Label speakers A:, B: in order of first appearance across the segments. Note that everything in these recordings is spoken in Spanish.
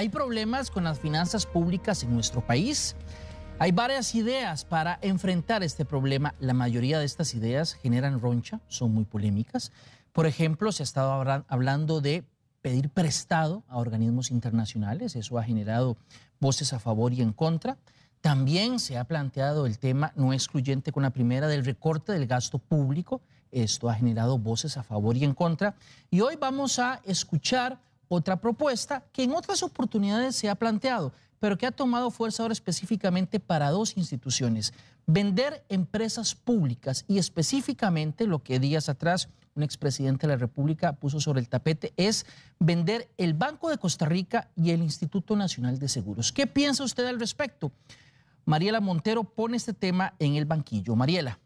A: hay problemas con las finanzas públicas en nuestro país. Hay varias ideas para enfrentar este problema. La mayoría de estas ideas generan roncha, son muy polémicas. Por ejemplo, se ha estado hablando de pedir prestado a organismos internacionales. Eso ha generado voces a favor y en contra. También se ha planteado el tema no excluyente con la primera del recorte del gasto público. Esto ha generado voces a favor y en contra. Y hoy vamos a escuchar otra propuesta que en otras oportunidades se ha planteado, pero que ha tomado fuerza ahora específicamente para dos instituciones. Vender empresas públicas y específicamente lo que días atrás un expresidente de la República puso sobre el tapete es vender el Banco de Costa Rica y el Instituto Nacional de Seguros. ¿Qué piensa usted al respecto? Mariela Montero pone este tema en el banquillo. Mariela.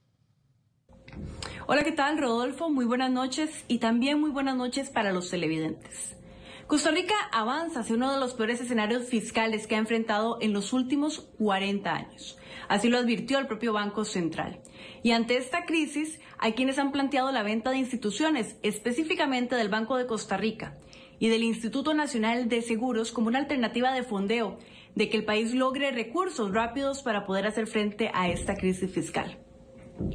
B: Hola, ¿qué tal, Rodolfo? Muy buenas noches y también muy buenas noches para los televidentes. Costa Rica avanza hacia uno de los peores escenarios fiscales que ha enfrentado en los últimos 40 años. Así lo advirtió el propio Banco Central. Y ante esta crisis, hay quienes han planteado la venta de instituciones, específicamente del Banco de Costa Rica y del Instituto Nacional de Seguros como una alternativa de fondeo, de que el país logre recursos rápidos para poder hacer frente a esta crisis fiscal.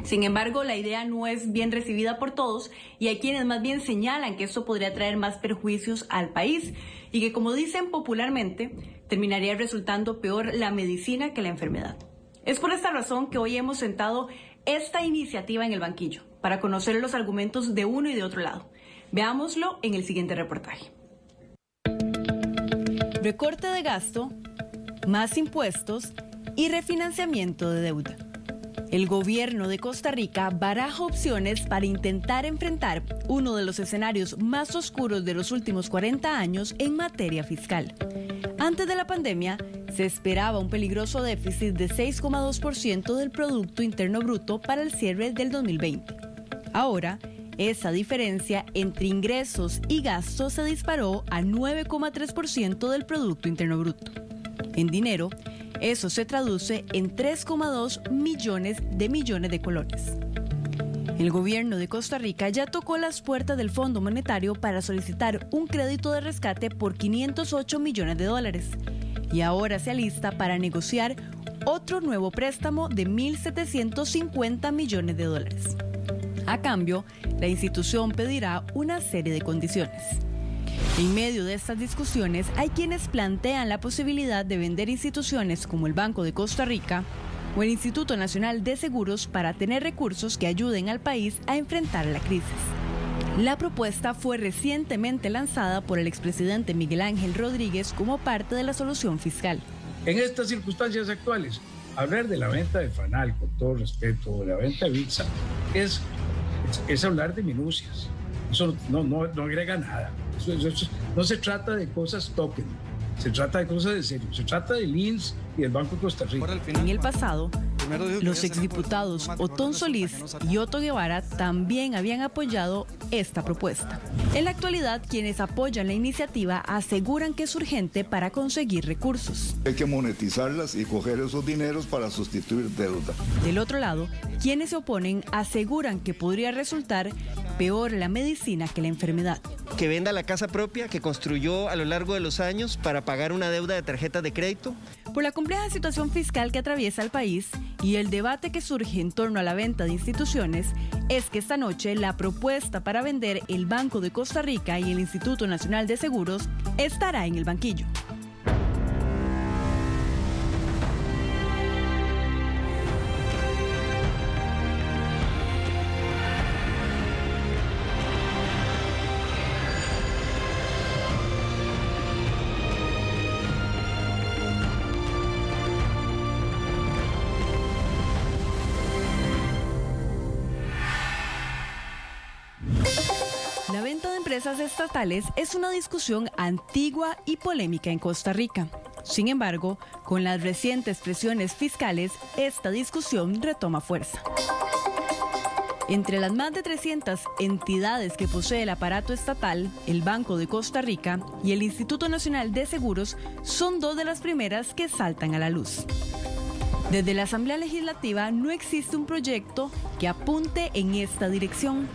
B: Sin embargo, la idea no es bien recibida por todos y hay quienes más bien señalan que esto podría traer más perjuicios al país y que, como dicen popularmente, terminaría resultando peor la medicina que la enfermedad. Es por esta razón que hoy hemos sentado esta iniciativa en el banquillo para conocer los argumentos de uno y de otro lado. Veámoslo en el siguiente reportaje. Recorte de gasto, más impuestos y refinanciamiento de deuda. El gobierno de Costa Rica baraja opciones para intentar enfrentar uno de los escenarios más oscuros de los últimos 40 años en materia fiscal. Antes de la pandemia, se esperaba un peligroso déficit de 6,2% del Producto Interno Bruto para el cierre del 2020. Ahora, esa diferencia entre ingresos y gastos se disparó a 9,3% del Producto Interno Bruto. En dinero, eso se traduce en 3,2 millones de millones de colones. El gobierno de Costa Rica ya tocó las puertas del Fondo Monetario para solicitar un crédito de rescate por 508 millones de dólares y ahora se alista para negociar otro nuevo préstamo de 1.750 millones de dólares. A cambio, la institución pedirá una serie de condiciones. En medio de estas discusiones hay quienes plantean la posibilidad de vender instituciones como el Banco de Costa Rica o el Instituto Nacional de Seguros para tener recursos que ayuden al país a enfrentar la crisis. La propuesta fue recientemente lanzada por el expresidente Miguel Ángel Rodríguez como parte de la solución fiscal.
C: En estas circunstancias actuales, hablar de la venta de Fanal, con todo respeto, de la venta de Vixa, es, es, hablar de minucias. Eso no, no, no agrega nada. no se trata de cosas token, se trata de cosas de serio. Se trata del INS y del Banco de Costa Rica.
B: En el pasado, los exdiputados Otón Solís y Otto Guevara también habían apoyado esta propuesta. En la actualidad, quienes apoyan la iniciativa aseguran que es urgente para conseguir recursos.
D: Hay que monetizarlas y coger esos dineros para sustituir deuda.
B: Del otro lado, quienes se oponen aseguran que podría resultar peor la medicina que la enfermedad.
E: Que venda la casa propia que construyó a lo largo de los años para pagar una deuda de tarjetas de crédito.
B: Por la compleja situación fiscal que atraviesa el país y el debate que surge en torno a la venta de instituciones, es que esta noche la propuesta para vender el Banco de Costa Rica y el Instituto Nacional de Seguros estará en el banquillo. Empresas estatales es una discusión antigua y polémica en Costa Rica. Sin embargo, con las recientes presiones fiscales, esta discusión retoma fuerza. Entre las más de 300 entidades que posee el aparato estatal, el Banco de Costa Rica y el Instituto Nacional de Seguros son dos de las primeras que saltan a la luz. Desde la Asamblea Legislativa no existe un proyecto que apunte en esta dirección,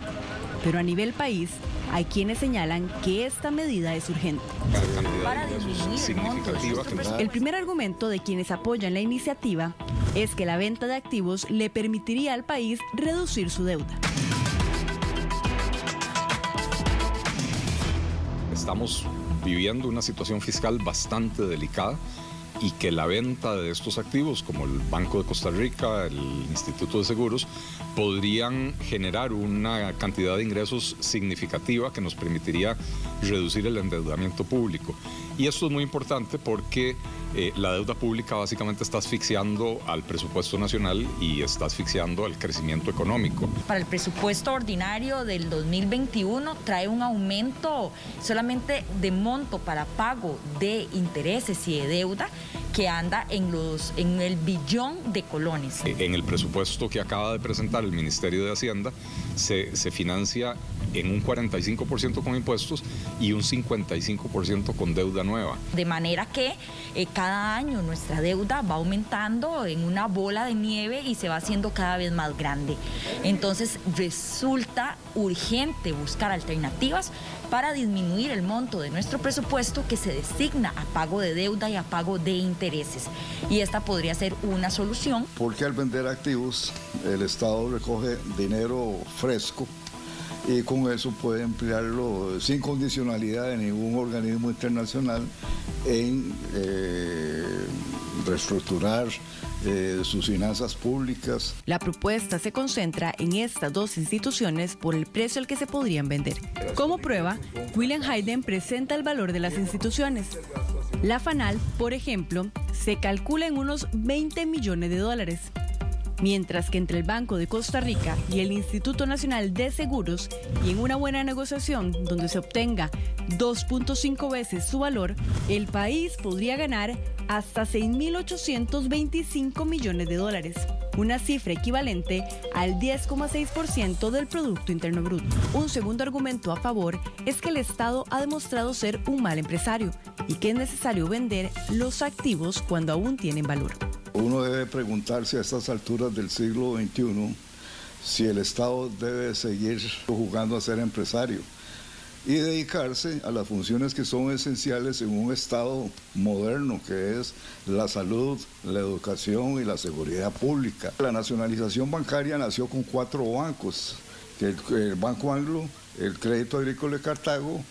B: pero a nivel país hay quienes señalan que esta medida es urgente. El primer argumento de quienes apoyan la iniciativa es que la venta de activos le permitiría al país reducir su deuda.
F: Estamos viviendo una situación fiscal bastante delicada y que la venta de estos activos, como el Banco de Costa Rica, el Instituto de Seguros, podrían generar una cantidad de ingresos significativa que nos permitiría reducir el endeudamiento público. Y esto es muy importante porque eh, la deuda pública básicamente está asfixiando al presupuesto nacional y está asfixiando al crecimiento económico.
G: Para el presupuesto ordinario del 2021 trae un aumento solamente de monto para pago de intereses y de deuda que anda en, los, en el billón de colones.
F: En el presupuesto que acaba de presentar el Ministerio de Hacienda se, se financia en un 45% con impuestos y un 55% con deuda nueva.
G: De manera que eh, cada año nuestra deuda va aumentando en una bola de nieve y se va haciendo cada vez más grande. Entonces resulta urgente buscar alternativas para disminuir el monto de nuestro presupuesto que se designa a pago de deuda y a pago de intereses. Y esta podría ser una solución.
D: Porque al vender activos el Estado recoge dinero fresco y con eso puede emplearlo sin condicionalidad de ningún organismo internacional en eh, reestructurar eh, sus finanzas públicas.
B: La propuesta se concentra en estas dos instituciones por el precio al que se podrían vender. Como prueba, William Hayden presenta el valor de las instituciones. La FANAL, por ejemplo, se calcula en unos 20 millones de dólares mientras que entre el Banco de Costa Rica y el Instituto Nacional de Seguros y en una buena negociación donde se obtenga 2.5 veces su valor, el país podría ganar hasta 6.825 millones de dólares, una cifra equivalente al 10,6% del Producto Interno Bruto. Un segundo argumento a favor es que el Estado ha demostrado ser un mal empresario y que es necesario vender los activos cuando aún tienen valor.
D: Uno debe preguntarse a estas alturas del siglo XXI si el Estado debe seguir jugando a ser empresario y dedicarse a las funciones que son esenciales en un Estado moderno, que es la salud, la educación y la seguridad pública. La nacionalización bancaria nació con cuatro bancos, el, el Banco Anglo, el Crédito Agrícola de Cartago,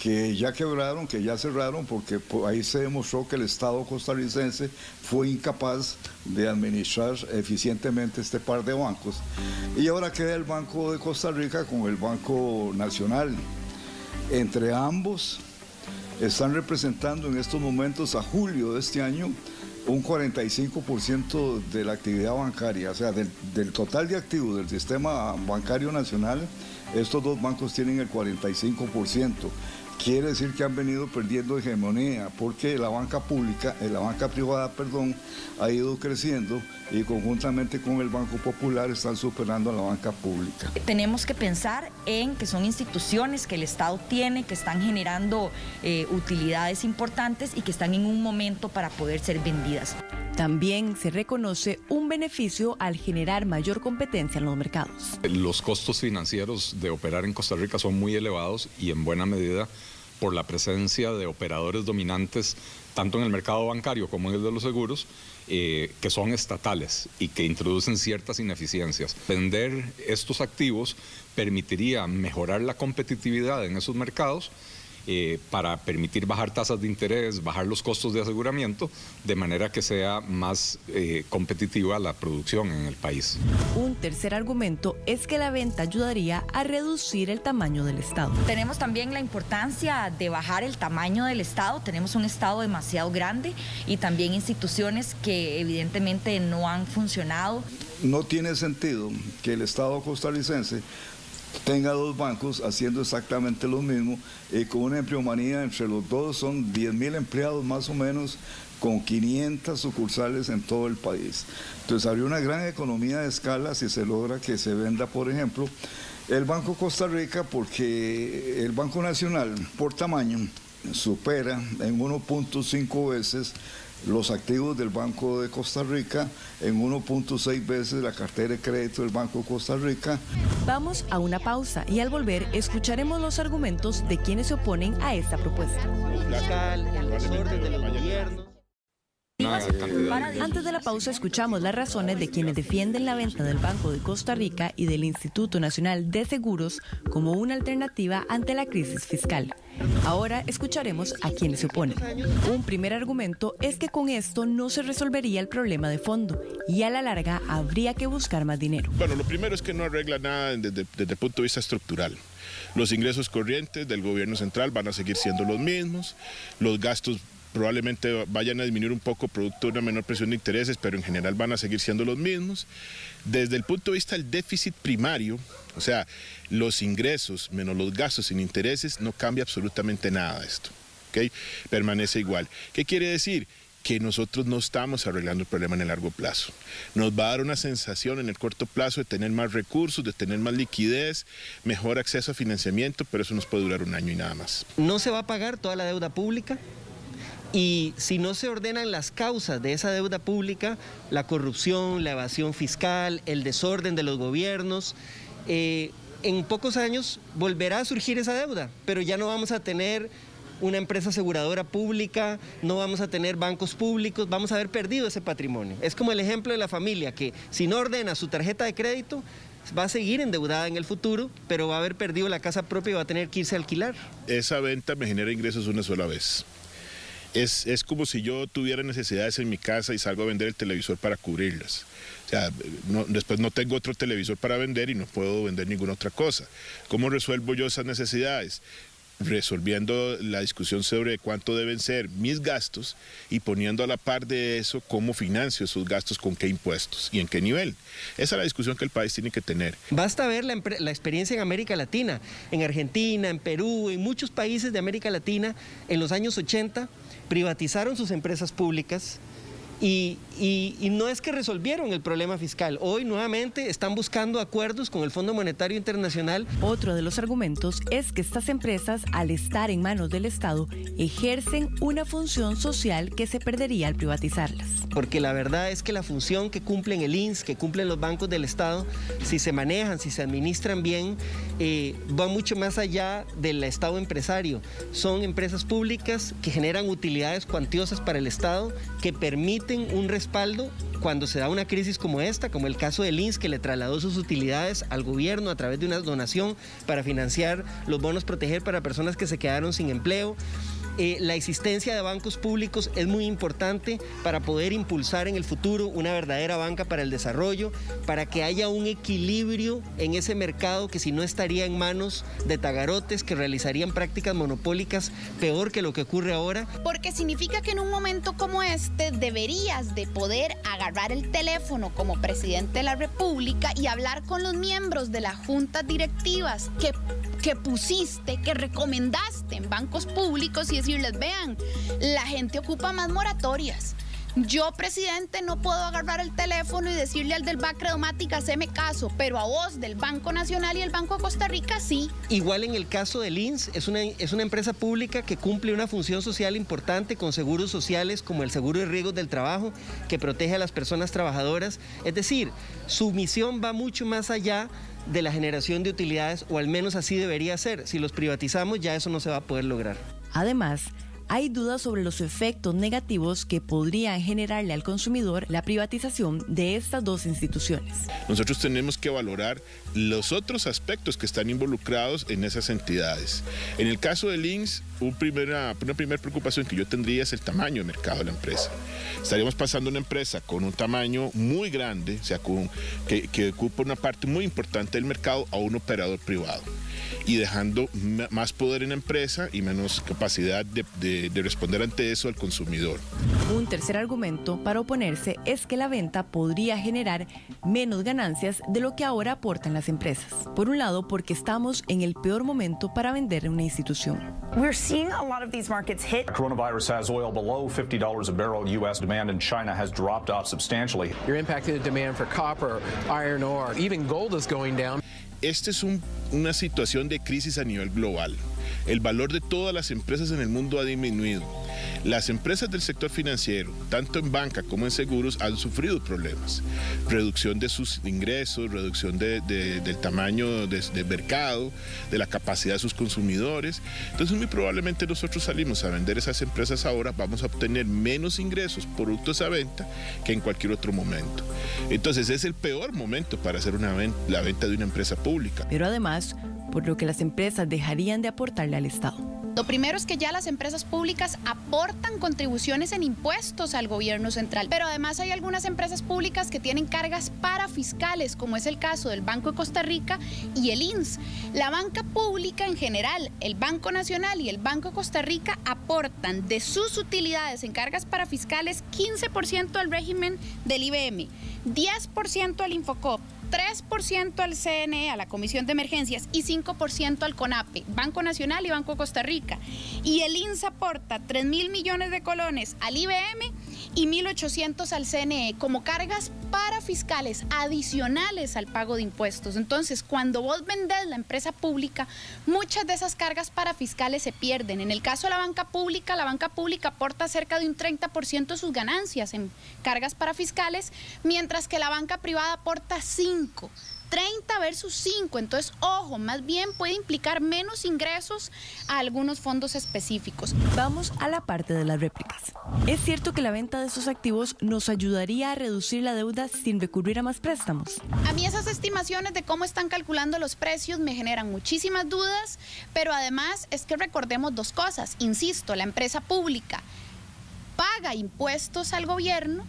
D: que ya quebraron, que ya cerraron, porque ahí se demostró que el Estado costarricense fue incapaz de administrar eficientemente este par de bancos. Y ahora queda el Banco de Costa Rica con el Banco Nacional. Entre ambos están representando en estos momentos a julio de este año un 45% de la actividad bancaria, o sea, del, total de activos del sistema bancario nacional, estos dos bancos tienen el 45% quiere decir que han venido perdiendo hegemonía porque la banca pública, eh, la banca privada, perdón, ha ido creciendo y conjuntamente con el Banco Popular están superando a la banca pública.
G: Tenemos que pensar en que son instituciones que el Estado tiene, que están generando eh, utilidades importantes y que están en un momento para poder ser vendidas.
B: También se reconoce un beneficio al generar mayor competencia en los mercados.
F: Los costos financieros de operar en Costa Rica son muy elevados y en buena medida por la presencia de operadores dominantes tanto en el mercado bancario como en el de los seguros, eh, que son estatales y que introducen ciertas ineficiencias. Vender estos activos permitiría mejorar la competitividad en esos mercados eh, para permitir bajar tasas de interés, bajar los costos de aseguramiento, de manera que sea más eh, competitiva la producción en el país.
B: Un tercer argumento es que la venta ayudaría a reducir el tamaño del Estado.
G: Tenemos también la importancia de bajar el tamaño del Estado. Tenemos un Estado demasiado grande y también instituciones que evidentemente no han funcionado.
D: No tiene sentido que el Estado costarricense tenga dos bancos haciendo exactamente lo mismo y con una empleomanía entre los dos son 10 mil empleados más o menos con 500 sucursales en todo el país. Entonces habría una gran economía de escala si se logra que se venda, por ejemplo, el Banco Costa Rica porque el Banco Nacional por tamaño supera en 1.5 veces los activos del Banco de Costa Rica en 1.6 veces la cartera de crédito del Banco de Costa Rica.
B: Vamos a una pausa y al volver escucharemos los argumentos de quienes se oponen a esta propuesta. Antes de la pausa escuchamos las razones de quienes defienden la venta del Banco de Costa Rica y del Instituto Nacional de Seguros como una alternativa ante la crisis fiscal. Ahora escucharemos a quienes se oponen. Un primer argumento es que con esto no se resolvería el problema de fondo y a la larga habría que buscar más dinero.
H: Bueno, lo primero es que no arregla nada desde, desde el punto de vista estructural. Los ingresos corrientes del gobierno central van a seguir siendo los mismos, los gastos probablemente vayan a disminuir un poco producto de una menor presión de intereses, pero en general van a seguir siendo los mismos. Desde el punto de vista del déficit primario, o sea, los ingresos menos los gastos sin intereses, no cambia absolutamente nada esto. Permanece igual. ¿Qué quiere decir? que nosotros no estamos arreglando el problema en el largo plazo. Nos va a dar una sensación en el corto plazo de tener más recursos, de tener más liquidez, mejor acceso a financiamiento, pero eso nos puede durar un año y nada más.
E: No se va a pagar toda la deuda pública, y si no se ordenan las causas de esa deuda pública, la corrupción, la evasión fiscal, el desorden de los gobiernos, eh, en pocos años volverá a surgir esa deuda, pero ya no vamos a tener una empresa aseguradora pública, no vamos a tener bancos públicos, vamos a haber perdido ese patrimonio. Es como el ejemplo de la familia que si no ordena su tarjeta de crédito, va a seguir endeudada en el futuro, pero va a haber perdido la casa propia y va a tener que irse a alquilar.
H: Esa venta me genera ingresos una sola vez. Es, como si yo tuviera necesidades en mi casa y salgo a vender el televisor para cubrirlas. O sea, después no tengo otro televisor para vender y no puedo vender ninguna otra cosa. ¿Cómo resuelvo yo esas necesidades? resolviendo la discusión sobre cuánto deben ser mis gastos y poniendo a la par de eso cómo financio esos gastos, con qué impuestos y en qué nivel. Esa es la discusión que el país tiene que tener.
E: Basta ver la, la experiencia en América Latina, en Argentina, en Perú, en muchos países de América Latina, en los años 80 privatizaron sus empresas públicas y, no es que resolvieron el problema fiscal. Hoy nuevamente están buscando acuerdos con el Fondo Monetario Internacional.
B: Otro de los argumentos es que estas empresas, al estar en manos del Estado, ejercen una función social que se perdería al privatizarlas.
E: Porque la verdad es que la función que cumplen el INS, que cumplen los bancos del Estado, si se manejan, si se administran bien, eh, va mucho más allá del Estado empresario. Son empresas públicas que generan utilidades cuantiosas para el Estado, que permiten un respaldo cuando se da una crisis como esta, como el caso del INS que le trasladó sus utilidades al gobierno a través de una donación para financiar los bonos proteger para personas que se quedaron sin empleo. Eh, la existencia de bancos públicos es muy importante para poder impulsar en el futuro una verdadera banca para el desarrollo, para que haya un equilibrio en ese mercado que si no estaría en manos de tagarotes que realizarían prácticas monopólicas peor que lo que ocurre ahora.
I: Porque significa que en un momento como este deberías de poder agarrar el teléfono como presidente de la República y hablar con los miembros de las juntas directivas que, que pusiste, que recomendaste en bancos públicos y decirles, vean, la gente ocupa más moratorias. Yo, presidente, no puedo agarrar el teléfono y decirle al del BAC Credomática, haceme caso, pero a vos del Banco Nacional y el Banco de Costa Rica sí.
E: Igual en el caso del INS, es una, es una empresa pública que cumple una función social importante con seguros sociales como el seguro de riesgos del trabajo, que protege a las personas trabajadoras. Es decir, su misión va mucho más allá de la generación de utilidades, o al menos así debería ser. Si los privatizamos, ya eso no se va a poder lograr.
B: Además, hay dudas sobre los efectos negativos que podrían generarle al consumidor la privatización de estas dos instituciones.
H: Nosotros tenemos que valorar los otros aspectos que están involucrados en esas entidades. En el caso de Links, una primera preocupación que yo tendría es el tamaño de mercado de la empresa. Estaríamos pasando una empresa con un tamaño muy grande, o sea, que, que ocupa una parte muy importante del mercado, a un operador privado y dejando más poder en la empresa y menos capacidad de, responder ante eso al consumidor.
B: Un tercer argumento para oponerse es que la venta podría generar menos ganancias de lo que ahora aportan las empresas. Por un lado, porque estamos en el peor momento para vender una institución.
J: We're seeing a lot of these markets hit.
K: Coronavirus has oil below $50 a barrel. U.S. demand in China has dropped off substantially.
L: You're impacting the demand for copper, iron ore, even gold is going down.
H: Esta es una situación de crisis a nivel global. El valor de todas las empresas en el mundo ha disminuido. Las empresas del sector financiero, tanto en banca como en seguros, han sufrido problemas. Reducción de sus ingresos, reducción del tamaño del mercado, de la capacidad de sus consumidores. Entonces muy probablemente nosotros salimos a vender esas empresas ahora, vamos a obtener menos ingresos productos a venta que en cualquier otro momento. Entonces es el peor momento para hacer la venta de una empresa pública.
B: Pero además, por lo que las empresas dejarían de aportarle al Estado.
I: Lo primero es que ya las empresas públicas aportan contribuciones en impuestos al gobierno central, pero además hay algunas empresas públicas que tienen cargas parafiscales, como es el caso del Banco de Costa Rica y el INS. La banca pública en general, el Banco Nacional y el Banco de Costa Rica aportan de sus utilidades en cargas parafiscales 15% al régimen del IBM, 10% al Infocop, 3% al CNE, a la Comisión de Emergencias, y 5% al CONAPE, Banco Nacional y Banco Costa Rica. Y el INSA aporta 3 mil millones de colones al IBM y 1.800 al CNE como cargas para fiscales adicionales al pago de impuestos. Entonces, cuando vos vendés la empresa pública, muchas de esas cargas para fiscales se pierden. En el caso de la banca pública, la banca pública aporta cerca de un 30% de sus ganancias en cargas para fiscales, mientras que la banca privada aporta 5. 30 versus 5. Entonces, ojo, más bien puede implicar menos ingresos a algunos fondos específicos.
B: Vamos a la parte de las réplicas. ¿Es cierto que la venta de esos activos nos ayudaría a reducir la deuda sin recurrir a más préstamos?
I: A mí esas estimaciones de cómo están calculando los precios me generan muchísimas dudas, pero además es que recordemos dos cosas. Insisto, la empresa pública paga impuestos al gobierno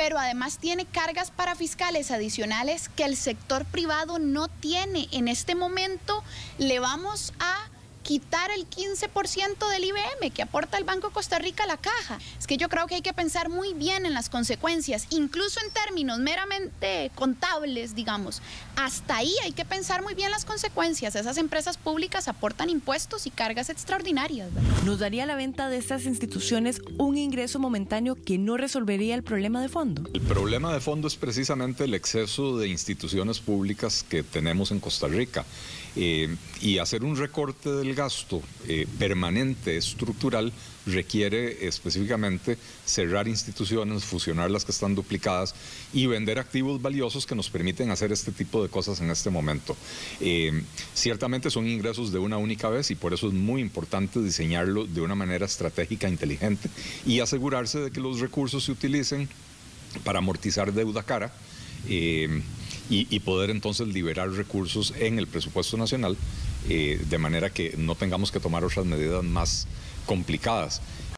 I: pero además tiene cargas para fiscales adicionales que el sector privado no tiene. En este momento le vamos a quitar el 15% del IBM que aporta el Banco de Costa Rica a la caja. Es que yo creo que hay que pensar muy bien en las consecuencias, incluso en términos meramente contables, digamos. Hasta ahí hay que pensar muy bien las consecuencias. Esas empresas públicas aportan impuestos y cargas extraordinarias.
B: ¿Nos daría la venta de estas instituciones un ingreso momentáneo que no resolvería el problema de fondo?
F: El problema de fondo es precisamente el exceso de instituciones públicas que tenemos en Costa Rica. Eh, y hacer un recorte del gasto eh, permanente, estructural, requiere específicamente cerrar instituciones, fusionar las que están duplicadas y vender activos valiosos que nos permiten hacer este tipo de cosas en este momento. Eh, ciertamente son ingresos de una única vez y por eso es muy importante diseñarlo de una manera estratégica, inteligente y asegurarse de que los recursos se utilicen para amortizar deuda cara y, poder entonces liberar recursos en el presupuesto nacional eh, de manera que no tengamos que tomar otras medidas más complicadas.